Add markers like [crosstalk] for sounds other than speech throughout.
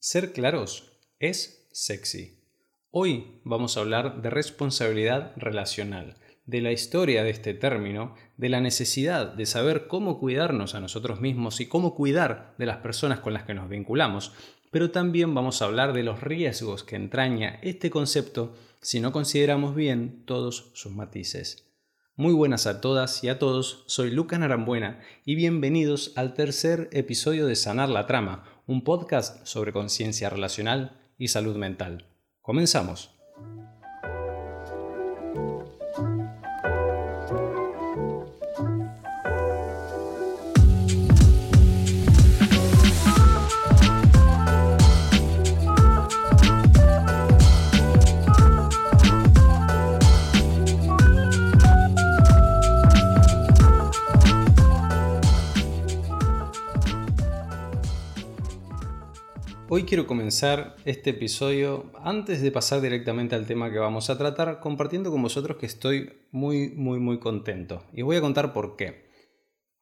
Ser claros es sexy. Hoy vamos a hablar de responsabilidad relacional, de la historia de este término, de la necesidad de saber cómo cuidarnos a nosotros mismos y cómo cuidar de las personas con las que nos vinculamos, pero también vamos a hablar de los riesgos que entraña este concepto si no consideramos bien todos sus matices. Muy buenas a todas y a todos, soy Lucas Narambuena y bienvenidos al tercer episodio de Sanar la Trama, un podcast sobre conciencia relacional y salud mental. Comenzamos. Hoy quiero comenzar este episodio, antes de pasar directamente al tema que vamos a tratar, compartiendo con vosotros que estoy muy, muy, muy contento. Y voy a contar por qué.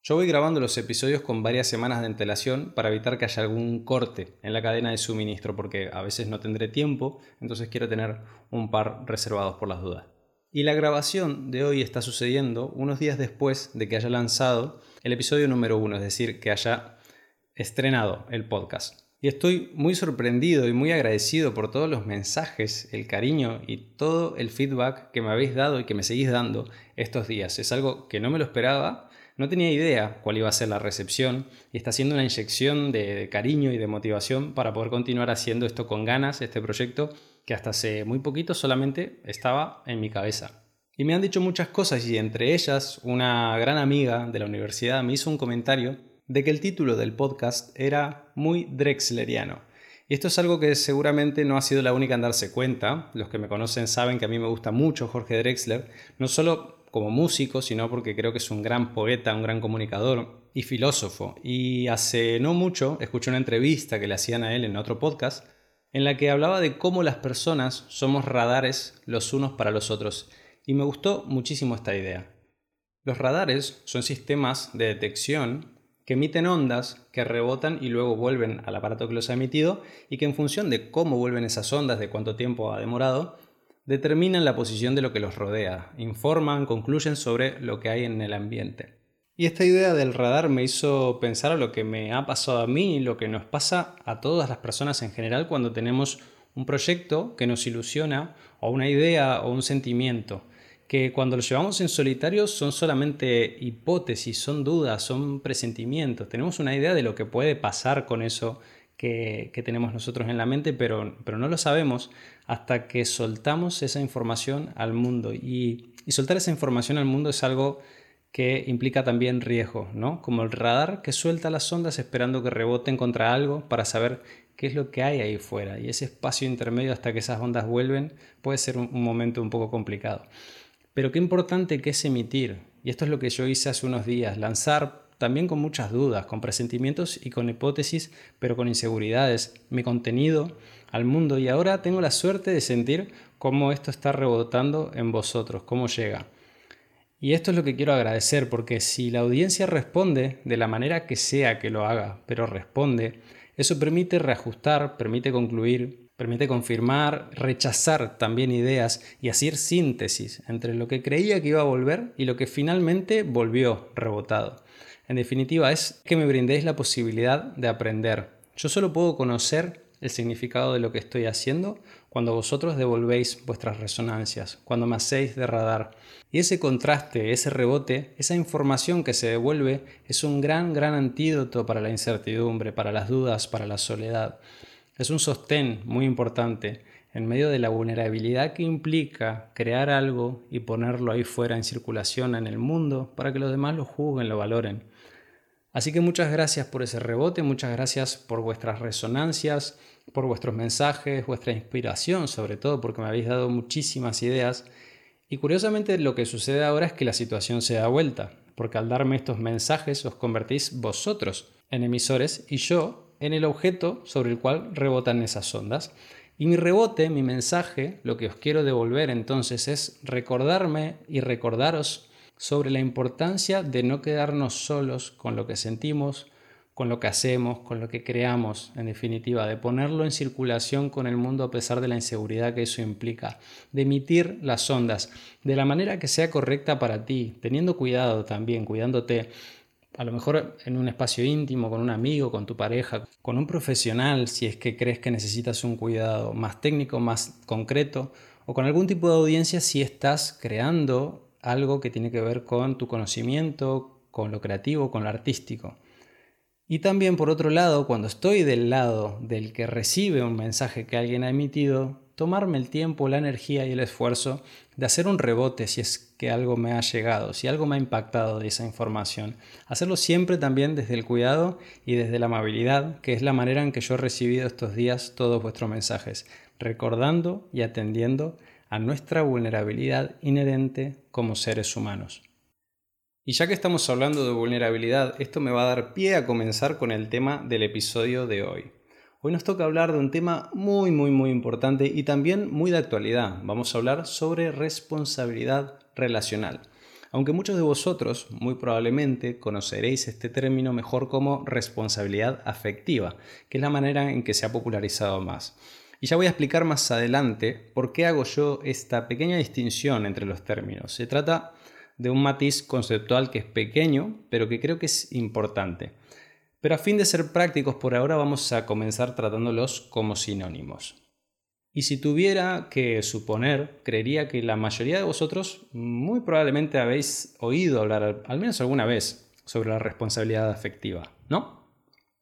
Yo voy grabando los episodios con varias semanas de antelación para evitar que haya algún corte en la cadena de suministro, porque a veces no tendré tiempo, entonces quiero tener un par reservados por las dudas. Y la grabación de hoy está sucediendo unos días después de que haya lanzado el episodio número uno, es decir, que haya estrenado el podcast. Estoy muy sorprendido y muy agradecido por todos los mensajes, el cariño y todo el feedback que me habéis dado y que me seguís dando estos días. Es algo que no me lo esperaba, no tenía idea cuál iba a ser la recepción y está siendo una inyección de, cariño y de motivación para poder continuar haciendo esto con ganas, este proyecto que hasta hace muy poquito solamente estaba en mi cabeza. Y me han dicho muchas cosas y entre ellas una gran amiga de la universidad me hizo un comentario de que el título del podcast era muy drexleriano. Y esto es algo que seguramente no ha sido la única en darse cuenta. Los que me conocen saben que a mí me gusta mucho Jorge Drexler, no solo como músico, sino porque creo que es un gran poeta, un gran comunicador y filósofo. Y hace no mucho escuché una entrevista que le hacían a él en otro podcast en la que hablaba de cómo las personas somos radares los unos para los otros. Y me gustó muchísimo esta idea. Los radares son sistemas de detección que emiten ondas que rebotan y luego vuelven al aparato que los ha emitido y que en función de cómo vuelven esas ondas, de cuánto tiempo ha demorado, determinan la posición de lo que los rodea, informan, concluyen sobre lo que hay en el ambiente. Y esta idea del radar me hizo pensar a lo que me ha pasado a mí y lo que nos pasa a todas las personas en general cuando tenemos un proyecto que nos ilusiona o una idea o un sentimiento que cuando lo llevamos en solitario son solamente hipótesis, son dudas, son presentimientos. Tenemos una idea de lo que puede pasar con eso que, tenemos nosotros en la mente, pero, pero, no lo sabemos hasta que soltamos esa información al mundo. Y, y, soltar esa información al mundo es algo que implica también riesgo, ¿no? Como el radar que suelta las ondas esperando que reboten contra algo para saber qué es lo que hay ahí fuera. Y ese espacio intermedio hasta que esas ondas vuelven puede ser un momento un poco complicado. Pero qué importante que es emitir. Y esto es lo que yo hice hace unos días, lanzar también con muchas dudas, con presentimientos y con hipótesis, pero con inseguridades, mi contenido al mundo. Y ahora tengo la suerte de sentir cómo esto está rebotando en vosotros, cómo llega. Y esto es lo que quiero agradecer, porque si la audiencia responde de la manera que sea que lo haga, pero responde, eso permite reajustar, permite concluir, Permite confirmar, rechazar también ideas y hacer síntesis entre lo que creía que iba a volver y lo que finalmente volvió rebotado. En definitiva, es que me brindéis la posibilidad de aprender. Yo solo puedo conocer el significado de lo que estoy haciendo cuando vosotros devolvéis vuestras resonancias, cuando me hacéis de radar. Y ese contraste, ese rebote, esa información que se devuelve es un gran, gran antídoto para la incertidumbre, para las dudas, para la soledad. Es un sostén muy importante en medio de la vulnerabilidad que implica crear algo y ponerlo ahí fuera en circulación en el mundo para que los demás lo juzguen, lo valoren. Así que muchas gracias por ese rebote, muchas gracias por vuestras resonancias, por vuestros mensajes, vuestra inspiración sobre todo, porque me habéis dado muchísimas ideas. Y curiosamente lo que sucede ahora es que la situación se da vuelta, porque al darme estos mensajes os convertís vosotros en emisores y yo en el objeto sobre el cual rebotan esas ondas. Y mi rebote, mi mensaje, lo que os quiero devolver entonces es recordarme y recordaros sobre la importancia de no quedarnos solos con lo que sentimos, con lo que hacemos, con lo que creamos, en definitiva, de ponerlo en circulación con el mundo a pesar de la inseguridad que eso implica, de emitir las ondas de la manera que sea correcta para ti, teniendo cuidado también, cuidándote, a lo mejor en un espacio íntimo, con un amigo, con tu pareja, con un profesional, si es que crees que necesitas un cuidado más técnico, más concreto, o con algún tipo de audiencia si estás creando algo que tiene que ver con tu conocimiento, con lo creativo, con lo artístico. Y también por otro lado, cuando estoy del lado del que recibe un mensaje que alguien ha emitido, tomarme el tiempo, la energía y el esfuerzo de hacer un rebote si es que algo me ha llegado, si algo me ha impactado de esa información. Hacerlo siempre también desde el cuidado y desde la amabilidad, que es la manera en que yo he recibido estos días todos vuestros mensajes, recordando y atendiendo a nuestra vulnerabilidad inherente como seres humanos. Y ya que estamos hablando de vulnerabilidad, esto me va a dar pie a comenzar con el tema del episodio de hoy. Hoy nos toca hablar de un tema muy, muy, muy importante y también muy de actualidad. Vamos a hablar sobre responsabilidad relacional. Aunque muchos de vosotros muy probablemente conoceréis este término mejor como responsabilidad afectiva, que es la manera en que se ha popularizado más. Y ya voy a explicar más adelante por qué hago yo esta pequeña distinción entre los términos. Se trata de un matiz conceptual que es pequeño, pero que creo que es importante. Pero a fin de ser prácticos por ahora vamos a comenzar tratándolos como sinónimos. Y si tuviera que suponer, creería que la mayoría de vosotros muy probablemente habéis oído hablar al menos alguna vez sobre la responsabilidad afectiva, ¿no?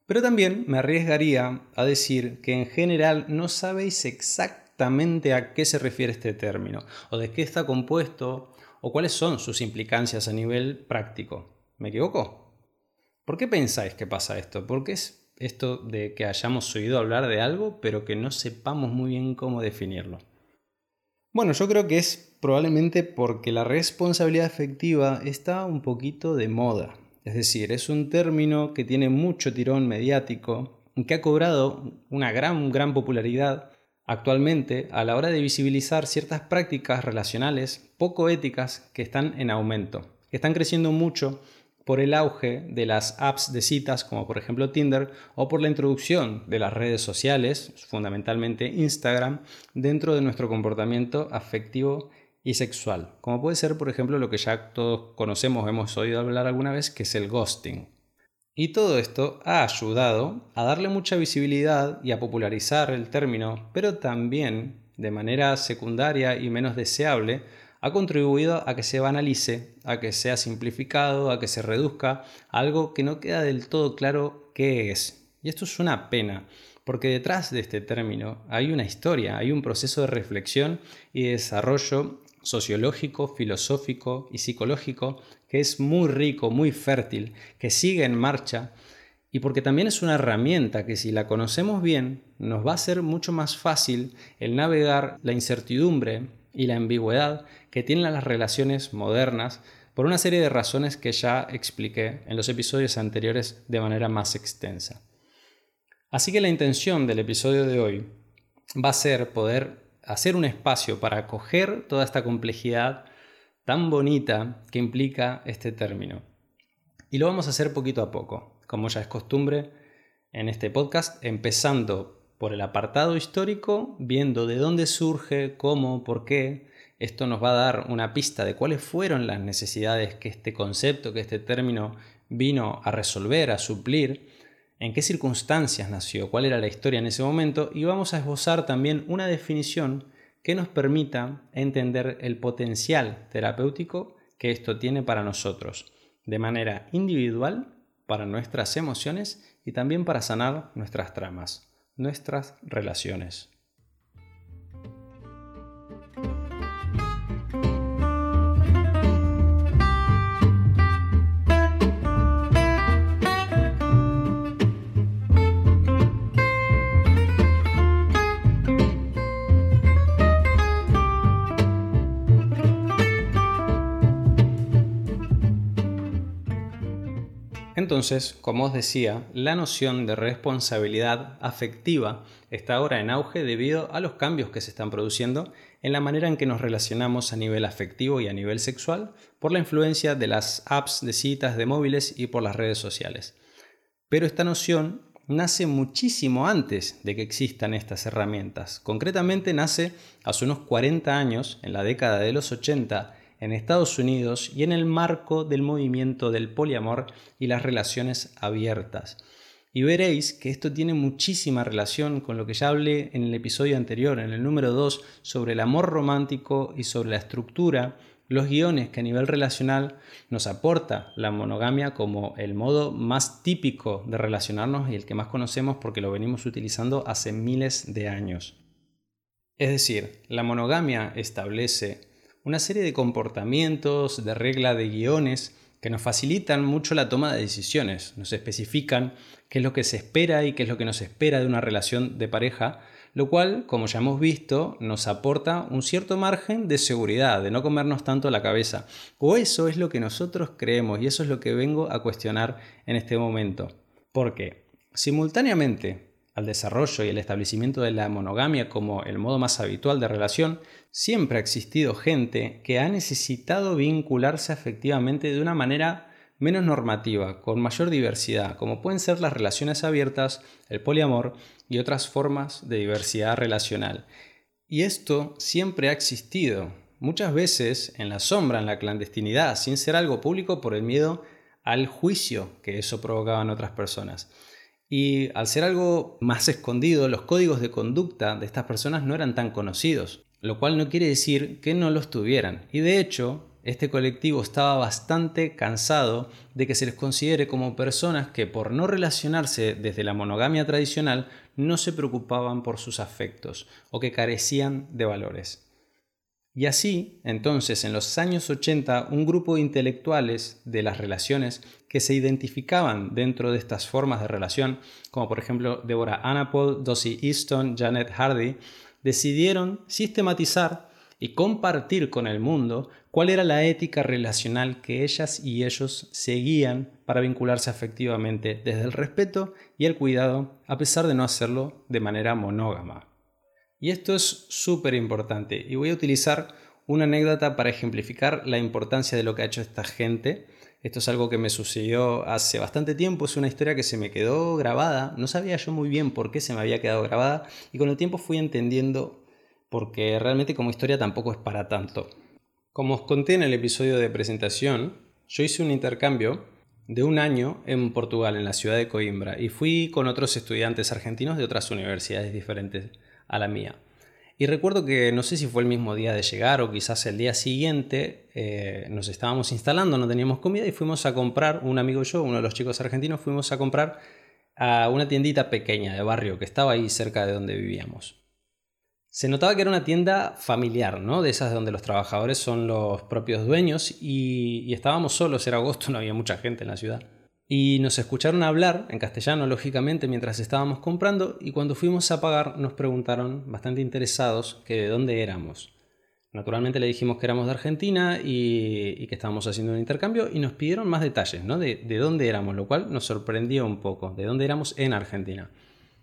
Pero también me arriesgaría a decir que en general no sabéis exactamente a qué se refiere este término, o de qué está compuesto, o cuáles son sus implicancias a nivel práctico. ¿Me equivoco? ¿Por qué pensáis que pasa esto? ¿Por qué es esto de que hayamos oído hablar de algo pero que no sepamos muy bien cómo definirlo? Bueno, yo creo que es probablemente porque la responsabilidad afectiva está un poquito de moda. Es decir, es un término que tiene mucho tirón mediático, que ha cobrado una gran, gran popularidad actualmente a la hora de visibilizar ciertas prácticas relacionales poco éticas que están en aumento, que están creciendo mucho por el auge de las apps de citas como por ejemplo Tinder o por la introducción de las redes sociales, fundamentalmente Instagram, dentro de nuestro comportamiento afectivo y sexual, como puede ser por ejemplo lo que ya todos conocemos, hemos oído hablar alguna vez, que es el ghosting. Y todo esto ha ayudado a darle mucha visibilidad y a popularizar el término, pero también, de manera secundaria y menos deseable, ha contribuido a que se banalice, a que sea simplificado, a que se reduzca algo que no queda del todo claro qué es. Y esto es una pena, porque detrás de este término hay una historia, hay un proceso de reflexión y desarrollo sociológico, filosófico y psicológico que es muy rico, muy fértil, que sigue en marcha y porque también es una herramienta que si la conocemos bien nos va a ser mucho más fácil el navegar la incertidumbre y la ambigüedad que tienen las relaciones modernas por una serie de razones que ya expliqué en los episodios anteriores de manera más extensa. Así que la intención del episodio de hoy va a ser poder hacer un espacio para acoger toda esta complejidad tan bonita que implica este término. Y lo vamos a hacer poquito a poco, como ya es costumbre en este podcast, empezando por el apartado histórico, viendo de dónde surge, cómo, por qué. Esto nos va a dar una pista de cuáles fueron las necesidades que este concepto, que este término vino a resolver, a suplir, en qué circunstancias nació, cuál era la historia en ese momento y vamos a esbozar también una definición que nos permita entender el potencial terapéutico que esto tiene para nosotros, de manera individual, para nuestras emociones y también para sanar nuestras tramas, nuestras relaciones. Entonces, como os decía, la noción de responsabilidad afectiva está ahora en auge debido a los cambios que se están produciendo en la manera en que nos relacionamos a nivel afectivo y a nivel sexual por la influencia de las apps de citas de móviles y por las redes sociales. Pero esta noción nace muchísimo antes de que existan estas herramientas. Concretamente nace hace unos 40 años, en la década de los 80, en Estados Unidos y en el marco del movimiento del poliamor y las relaciones abiertas. Y veréis que esto tiene muchísima relación con lo que ya hablé en el episodio anterior, en el número 2, sobre el amor romántico y sobre la estructura, los guiones que a nivel relacional nos aporta la monogamia como el modo más típico de relacionarnos y el que más conocemos porque lo venimos utilizando hace miles de años. Es decir, la monogamia establece una serie de comportamientos, de reglas, de guiones que nos facilitan mucho la toma de decisiones, nos especifican qué es lo que se espera y qué es lo que nos espera de una relación de pareja, lo cual, como ya hemos visto, nos aporta un cierto margen de seguridad, de no comernos tanto la cabeza. O eso es lo que nosotros creemos y eso es lo que vengo a cuestionar en este momento. Porque simultáneamente al desarrollo y el establecimiento de la monogamia como el modo más habitual de relación, siempre ha existido gente que ha necesitado vincularse afectivamente de una manera menos normativa, con mayor diversidad, como pueden ser las relaciones abiertas, el poliamor y otras formas de diversidad relacional. Y esto siempre ha existido, muchas veces en la sombra, en la clandestinidad, sin ser algo público por el miedo al juicio que eso provocaba en otras personas. Y al ser algo más escondido, los códigos de conducta de estas personas no eran tan conocidos, lo cual no quiere decir que no los tuvieran. Y de hecho, este colectivo estaba bastante cansado de que se les considere como personas que por no relacionarse desde la monogamia tradicional no se preocupaban por sus afectos o que carecían de valores. Y así, entonces, en los años 80, un grupo de intelectuales de las relaciones que se identificaban dentro de estas formas de relación, como por ejemplo Deborah Anapol, Dossie Easton, Janet Hardy, decidieron sistematizar y compartir con el mundo cuál era la ética relacional que ellas y ellos seguían para vincularse afectivamente desde el respeto y el cuidado, a pesar de no hacerlo de manera monógama. Y esto es súper importante y voy a utilizar una anécdota para ejemplificar la importancia de lo que ha hecho esta gente. Esto es algo que me sucedió hace bastante tiempo, es una historia que se me quedó grabada, no sabía yo muy bien por qué se me había quedado grabada y con el tiempo fui entendiendo porque realmente como historia tampoco es para tanto. Como os conté en el episodio de presentación, yo hice un intercambio de un año en Portugal, en la ciudad de Coimbra, y fui con otros estudiantes argentinos de otras universidades diferentes a la mía. Y recuerdo que no sé si fue el mismo día de llegar o quizás el día siguiente, eh, nos estábamos instalando, no teníamos comida y fuimos a comprar, un amigo y yo, uno de los chicos argentinos, fuimos a comprar a una tiendita pequeña de barrio que estaba ahí cerca de donde vivíamos. Se notaba que era una tienda familiar, ¿no? De esas donde los trabajadores son los propios dueños y estábamos solos, era agosto, [laughs] no había mucha gente en la ciudad. Y nos escucharon hablar, en castellano lógicamente, mientras estábamos comprando y cuando fuimos a pagar nos preguntaron, bastante interesados, que de dónde éramos. Naturalmente le dijimos que éramos de Argentina y, que estábamos haciendo un intercambio y nos pidieron más detalles, ¿no? De, de dónde éramos, lo cual nos sorprendió un poco, de dónde éramos en Argentina.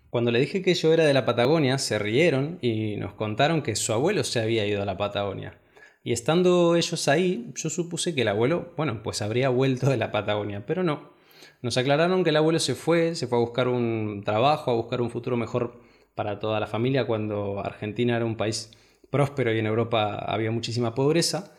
Cuando le dije que yo era de la Patagonia, se rieron y nos contaron que su abuelo se había ido a la Patagonia. Y estando ellos ahí, yo supuse que el abuelo, bueno, pues habría vuelto de la Patagonia, pero no, nos aclararon que el abuelo se fue, se fue a buscar un trabajo, a buscar un futuro mejor para toda la familia cuando Argentina era un país próspero y en Europa había muchísima pobreza.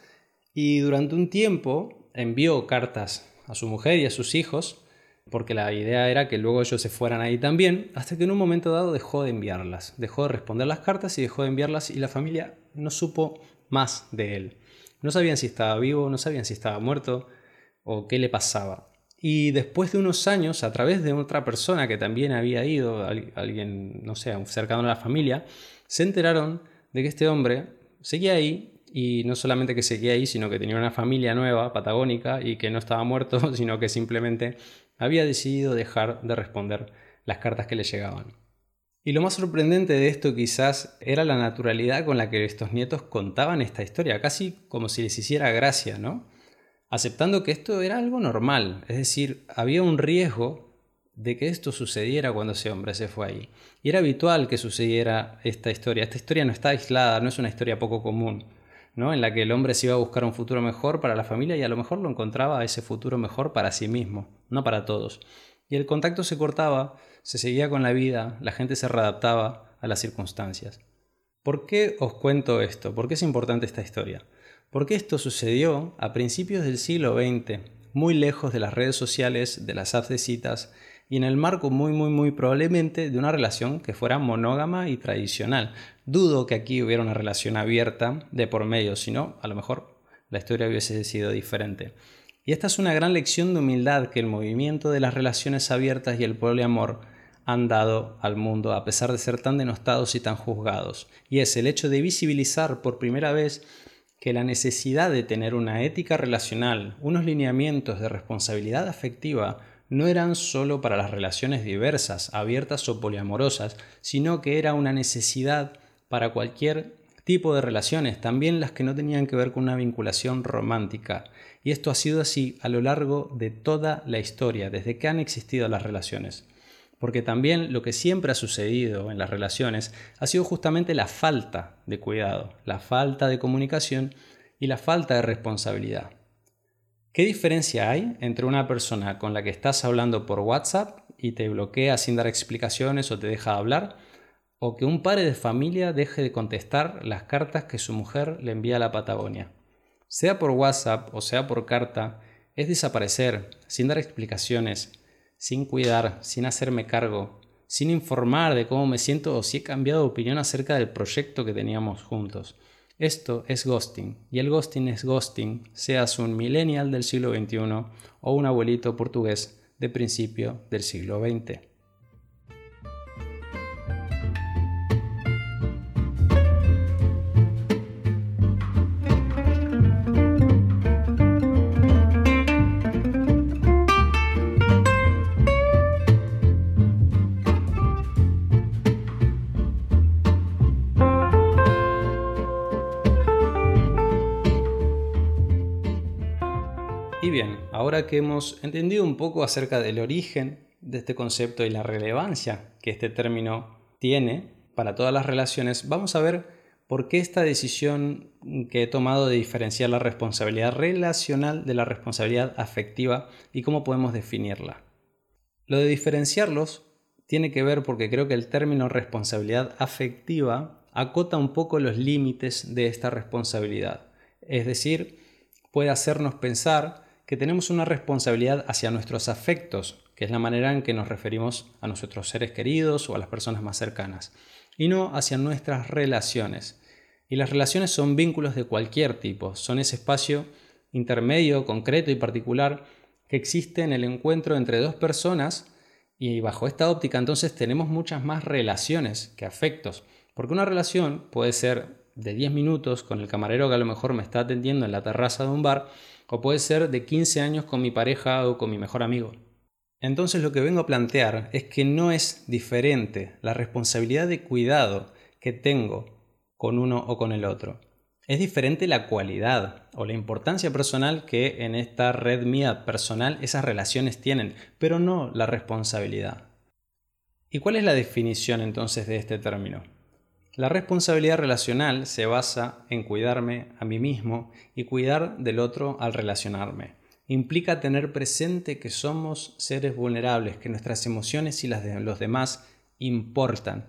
Y durante un tiempo envió cartas a su mujer y a sus hijos, porque la idea era que luego ellos se fueran ahí también, hasta que en un momento dado dejó de enviarlas, dejó de responder las cartas y dejó de enviarlas y la familia no supo más de él. No sabían si estaba vivo, no sabían si estaba muerto o qué le pasaba. Y después de unos años, a través de otra persona que también había ido, alguien, no sé, cercano a la familia, se enteraron de que este hombre seguía ahí y no solamente que seguía ahí, sino que tenía una familia nueva, patagónica, y que no estaba muerto, [laughs] sino que simplemente había decidido dejar de responder las cartas que le llegaban. Y lo más sorprendente de esto quizás era la naturalidad con la que estos nietos contaban esta historia, casi como si les hiciera gracia, ¿no? Aceptando que esto era algo normal, es decir, había un riesgo de que esto sucediera cuando ese hombre se fue ahí. Y era habitual que sucediera esta historia. Esta historia no está aislada, no es una historia poco común, ¿no? en la que el hombre se iba a buscar un futuro mejor para la familia y a lo mejor lo encontraba ese futuro mejor para sí mismo, no para todos. y el contacto se cortaba, se seguía con la vida, la gente se readaptaba a las circunstancias. ¿Por qué os cuento esto? ¿Por qué es importante esta historia? Porque esto sucedió a principios del siglo XX, muy lejos de las redes sociales, de las apps de citas y en el marco muy muy muy probablemente de una relación que fuera monógama y tradicional. Dudo que aquí hubiera una relación abierta de por medio, sino a lo mejor la historia hubiese sido diferente. Y esta es una gran lección de humildad que el movimiento de las relaciones abiertas y el poliamor han dado al mundo a pesar de ser tan denostados y tan juzgados. Y es el hecho de visibilizar por primera vez que la necesidad de tener una ética relacional, unos lineamientos de responsabilidad afectiva, no eran solo para las relaciones diversas, abiertas o poliamorosas, sino que era una necesidad para cualquier tipo de relaciones, también las que no tenían que ver con una vinculación romántica. Y esto ha sido así a lo largo de toda la historia, desde que han existido las relaciones. Porque también lo que siempre ha sucedido en las relaciones ha sido justamente la falta de cuidado, la falta de comunicación y la falta de responsabilidad. ¿Qué diferencia hay entre una persona con la que estás hablando por WhatsApp y te bloquea sin dar explicaciones o te deja hablar o que un padre de familia deje de contestar las cartas que su mujer le envía a la Patagonia. Sea por WhatsApp o sea por carta, es desaparecer, sin dar explicaciones, sin cuidar, sin hacerme cargo, sin informar de cómo me siento o si he cambiado de opinión acerca del proyecto que teníamos juntos. Esto es ghosting, y el ghosting es ghosting, seas un millennial del siglo XXI o un abuelito portugués de principio del siglo XX. Ahora que hemos entendido un poco acerca del origen de este concepto y la relevancia que este término tiene para todas las relaciones, vamos a ver por qué esta decisión que he tomado de diferenciar la responsabilidad relacional de la responsabilidad afectiva y cómo podemos definirla. Lo de diferenciarlos tiene que ver porque creo que el término responsabilidad afectiva acota un poco los límites de esta responsabilidad. Es decir, puede hacernos pensar que tenemos una responsabilidad hacia nuestros afectos, que es la manera en que nos referimos a nuestros seres queridos o a las personas más cercanas, y no hacia nuestras relaciones. Y las relaciones son vínculos de cualquier tipo, son ese espacio intermedio, concreto y particular que existe en el encuentro entre dos personas y bajo esta óptica entonces tenemos muchas más relaciones que afectos, porque una relación puede ser de 10 minutos con el camarero que a lo mejor me está atendiendo en la terraza de un bar, o puede ser de 15 años con mi pareja o con mi mejor amigo. Entonces lo que vengo a plantear es que no es diferente la responsabilidad de cuidado que tengo con uno o con el otro. Es diferente la cualidad o la importancia personal que en esta red mía personal esas relaciones tienen, pero no la responsabilidad. ¿Y cuál es la definición entonces de este término? La responsabilidad relacional se basa en cuidarme a mí mismo y cuidar del otro al relacionarme. Implica tener presente que somos seres vulnerables, que nuestras emociones y las de los demás importan.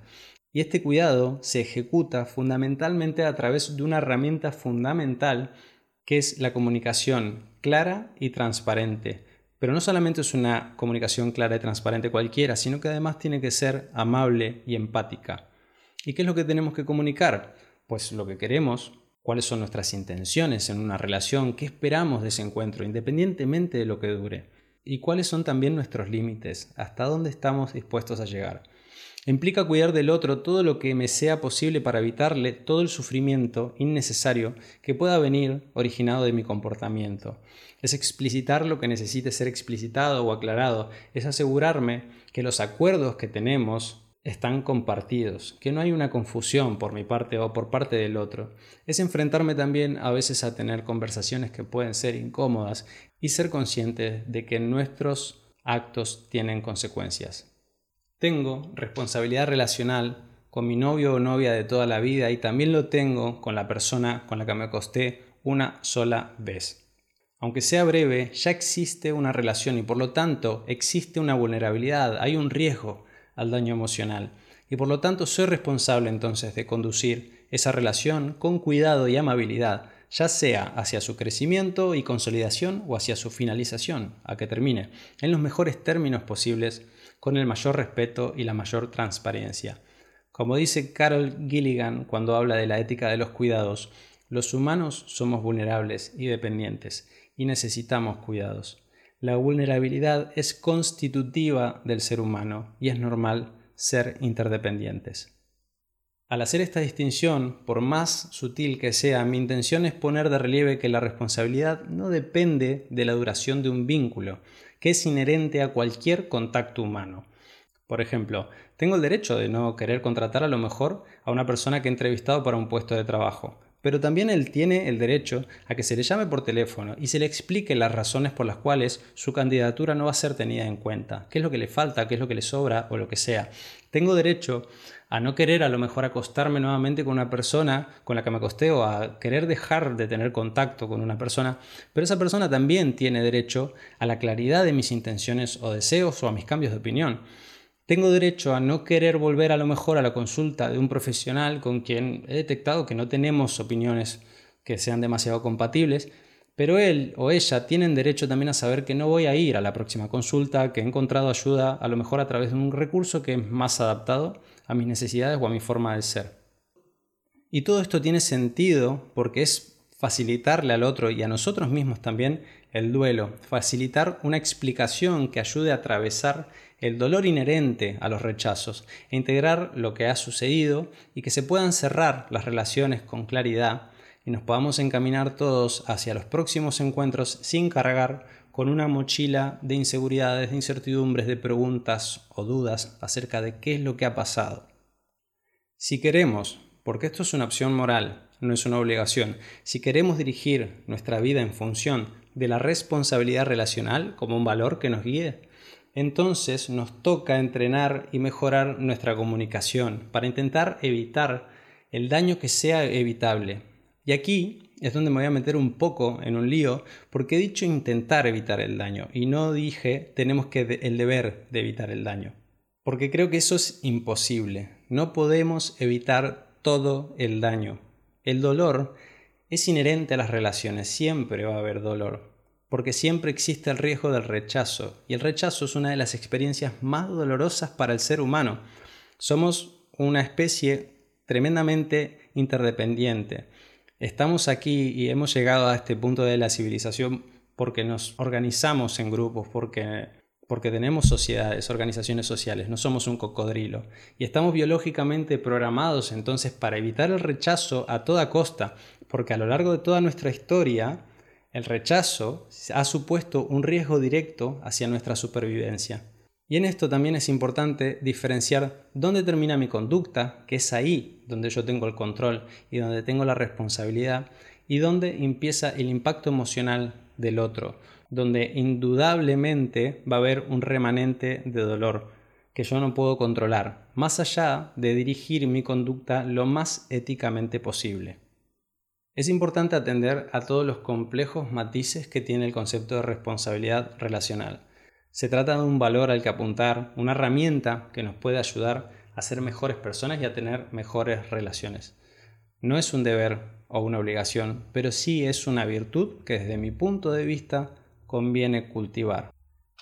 Y este cuidado se ejecuta fundamentalmente a través de una herramienta fundamental que es la comunicación clara y transparente. Pero no solamente es una comunicación clara y transparente cualquiera, sino que además tiene que ser amable y empática. ¿Y qué es lo que tenemos que comunicar? Pues lo que queremos, cuáles son nuestras intenciones en una relación, qué esperamos de ese encuentro, independientemente de lo que dure, y cuáles son también nuestros límites, hasta dónde estamos dispuestos a llegar. Implica cuidar del otro todo lo que me sea posible para evitarle todo el sufrimiento innecesario que pueda venir originado de mi comportamiento. Es explicitar lo que necesite ser explicitado o aclarado. Es asegurarme que los acuerdos que tenemos están compartidos, que no hay una confusión por mi parte o por parte del otro. Es enfrentarme también a veces a tener conversaciones que pueden ser incómodas y ser consciente de que nuestros actos tienen consecuencias. Tengo responsabilidad relacional con mi novio o novia de toda la vida y también lo tengo con la persona con la que me acosté una sola vez. Aunque sea breve, ya existe una relación y por lo tanto existe una vulnerabilidad, hay un riesgo al daño emocional. Y por lo tanto soy responsable entonces de conducir esa relación con cuidado y amabilidad, ya sea hacia su crecimiento y consolidación o hacia su finalización, a que termine, en los mejores términos posibles, con el mayor respeto y la mayor transparencia. Como dice Carol Gilligan cuando habla de la ética de los cuidados, los humanos somos vulnerables y dependientes y necesitamos cuidados. La vulnerabilidad es constitutiva del ser humano y es normal ser interdependientes. Al hacer esta distinción, por más sutil que sea, mi intención es poner de relieve que la responsabilidad no depende de la duración de un vínculo, que es inherente a cualquier contacto humano. Por ejemplo, tengo el derecho de no querer contratar a lo mejor a una persona que he entrevistado para un puesto de trabajo, pero también él tiene el derecho a que se le llame por teléfono y se le explique las razones por las cuales su candidatura no va a ser tenida en cuenta, qué es lo que le falta, qué es lo que le sobra o lo que sea. Tengo derecho a no querer a lo mejor acostarme nuevamente con una persona con la que me acosté o a querer dejar de tener contacto con una persona, pero esa persona también tiene derecho a la claridad de mis intenciones o deseos o a mis cambios de opinión. Tengo derecho a no querer volver a lo mejor a la consulta de un profesional con quien he detectado que no tenemos opiniones que sean demasiado compatibles, pero él o ella tienen derecho también a saber que no voy a ir a la próxima consulta, que he encontrado ayuda a lo mejor a través de un recurso que es más adaptado a mis necesidades o a mi forma de ser. Y todo esto tiene sentido porque es facilitarle al otro y a nosotros mismos también el duelo, facilitar una explicación que ayude a atravesar el dolor inherente a los rechazos e integrar lo que ha sucedido y que se puedan cerrar las relaciones con claridad y nos podamos encaminar todos hacia los próximos encuentros sin cargar con una mochila de inseguridades, de incertidumbres, de preguntas o dudas acerca de qué es lo que ha pasado. Si queremos, porque esto es una opción moral, no es una obligación, si queremos dirigir nuestra vida en función de la responsabilidad relacional como un valor que nos guíe, entonces nos toca entrenar y mejorar nuestra comunicación para intentar evitar el daño que sea evitable. Y aquí es donde me voy a meter un poco en un lío porque he dicho intentar evitar el daño y no dije tenemos que el deber de evitar el daño. Porque creo que eso es imposible. No podemos evitar todo el daño. El dolor es inherente a las relaciones, siempre va a haber dolor porque siempre existe el riesgo del rechazo, y el rechazo es una de las experiencias más dolorosas para el ser humano. Somos una especie tremendamente interdependiente. Estamos aquí y hemos llegado a este punto de la civilización porque nos organizamos en grupos, porque, porque tenemos sociedades, organizaciones sociales, no somos un cocodrilo. Y estamos biológicamente programados entonces para evitar el rechazo a toda costa, porque a lo largo de toda nuestra historia, el rechazo ha supuesto un riesgo directo hacia nuestra supervivencia. Y en esto también es importante diferenciar dónde termina mi conducta, que es ahí donde yo tengo el control y donde tengo la responsabilidad, y dónde empieza el impacto emocional del otro, donde indudablemente va a haber un remanente de dolor que yo no puedo controlar, más allá de dirigir mi conducta lo más éticamente posible. Es importante atender a todos los complejos matices que tiene el concepto de responsabilidad relacional. Se trata de un valor al que apuntar, una herramienta que nos puede ayudar a ser mejores personas y a tener mejores relaciones. No es un deber o una obligación, pero sí es una virtud que desde mi punto de vista conviene cultivar.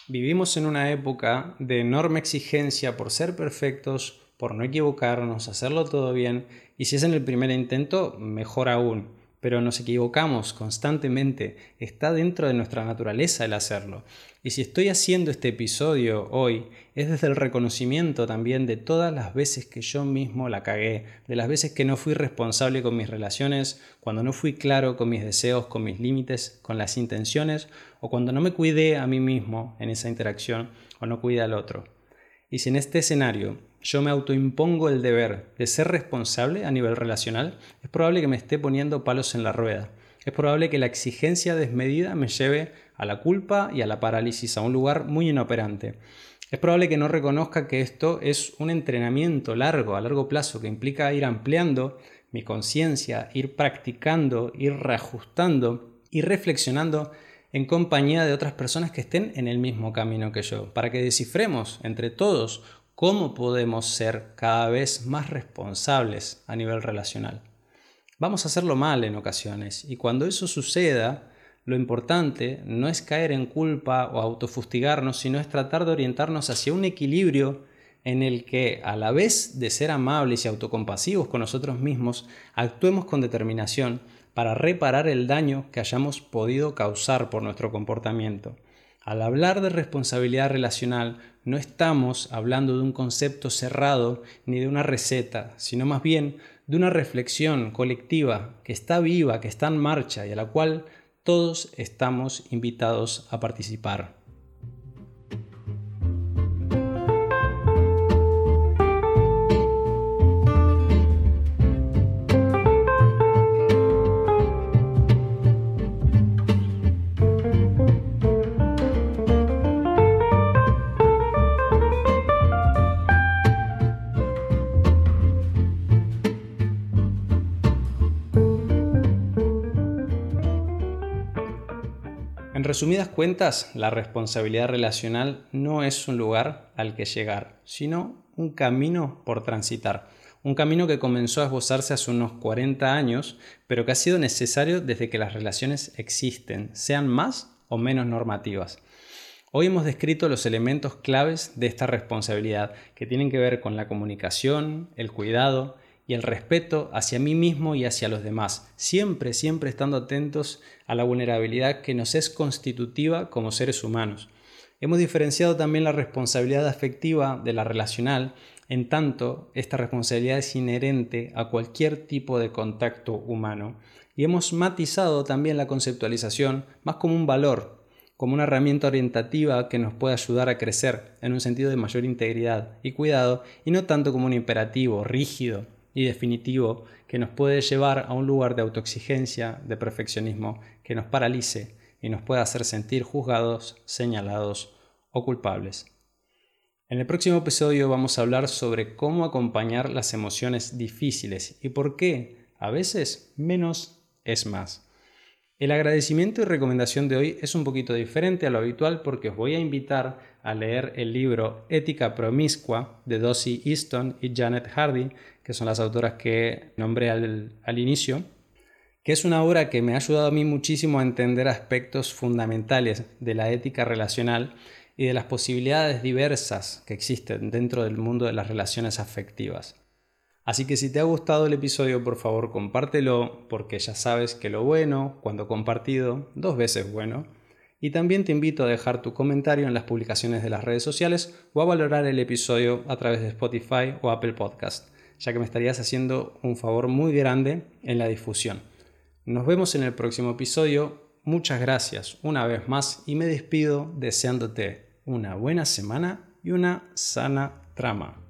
Vivimos en una época de enorme exigencia por ser perfectos, por no equivocarnos, hacerlo todo bien, y si es en el primer intento, mejor aún pero nos equivocamos constantemente, está dentro de nuestra naturaleza el hacerlo. Y si estoy haciendo este episodio hoy, es desde el reconocimiento también de todas las veces que yo mismo la cagué, de las veces que no fui responsable con mis relaciones, cuando no fui claro con mis deseos, con mis límites, con las intenciones, o cuando no me cuidé a mí mismo en esa interacción o no cuidé al otro. Y si en este escenario yo me autoimpongo el deber de ser responsable a nivel relacional, es probable que me esté poniendo palos en la rueda. Es probable que la exigencia desmedida me lleve a la culpa y a la parálisis, a un lugar muy inoperante. Es probable que no reconozca que esto es un entrenamiento largo, a largo plazo, que implica ir ampliando mi conciencia, ir practicando, ir reajustando y reflexionando en compañía de otras personas que estén en el mismo camino que yo, para que descifremos entre todos cómo podemos ser cada vez más responsables a nivel relacional. Vamos a hacerlo mal en ocasiones y cuando eso suceda, lo importante no es caer en culpa o autofustigarnos, sino es tratar de orientarnos hacia un equilibrio en el que, a la vez de ser amables y autocompasivos con nosotros mismos, actuemos con determinación para reparar el daño que hayamos podido causar por nuestro comportamiento. Al hablar de responsabilidad relacional, no estamos hablando de un concepto cerrado ni de una receta, sino más bien de una reflexión colectiva que está viva, que está en marcha y a la cual todos estamos invitados a participar. Resumidas cuentas, la responsabilidad relacional no es un lugar al que llegar, sino un camino por transitar. Un camino que comenzó a esbozarse hace unos 40 años, pero que ha sido necesario desde que las relaciones existen, sean más o menos normativas. Hoy hemos descrito los elementos claves de esta responsabilidad, que tienen que ver con la comunicación, el cuidado, y el respeto hacia mí mismo y hacia los demás, siempre, siempre estando atentos a la vulnerabilidad que nos es constitutiva como seres humanos. Hemos diferenciado también la responsabilidad afectiva de la relacional, en tanto esta responsabilidad es inherente a cualquier tipo de contacto humano. Y hemos matizado también la conceptualización más como un valor, como una herramienta orientativa que nos puede ayudar a crecer en un sentido de mayor integridad y cuidado, y no tanto como un imperativo rígido y definitivo que nos puede llevar a un lugar de autoexigencia, de perfeccionismo, que nos paralice y nos pueda hacer sentir juzgados, señalados o culpables. En el próximo episodio vamos a hablar sobre cómo acompañar las emociones difíciles y por qué a veces menos es más. El agradecimiento y recomendación de hoy es un poquito diferente a lo habitual porque os voy a invitar a leer el libro Ética Promiscua de Dossie Easton y Janet Hardy, que son las autoras que nombré al, al inicio, que es una obra que me ha ayudado a mí muchísimo a entender aspectos fundamentales de la ética relacional y de las posibilidades diversas que existen dentro del mundo de las relaciones afectivas. Así que si te ha gustado el episodio, por favor compártelo, porque ya sabes que lo bueno, cuando compartido, dos veces bueno. Y también te invito a dejar tu comentario en las publicaciones de las redes sociales o a valorar el episodio a través de Spotify o Apple Podcast, ya que me estarías haciendo un favor muy grande en la difusión. Nos vemos en el próximo episodio. Muchas gracias una vez más y me despido deseándote una buena semana y una sana trama.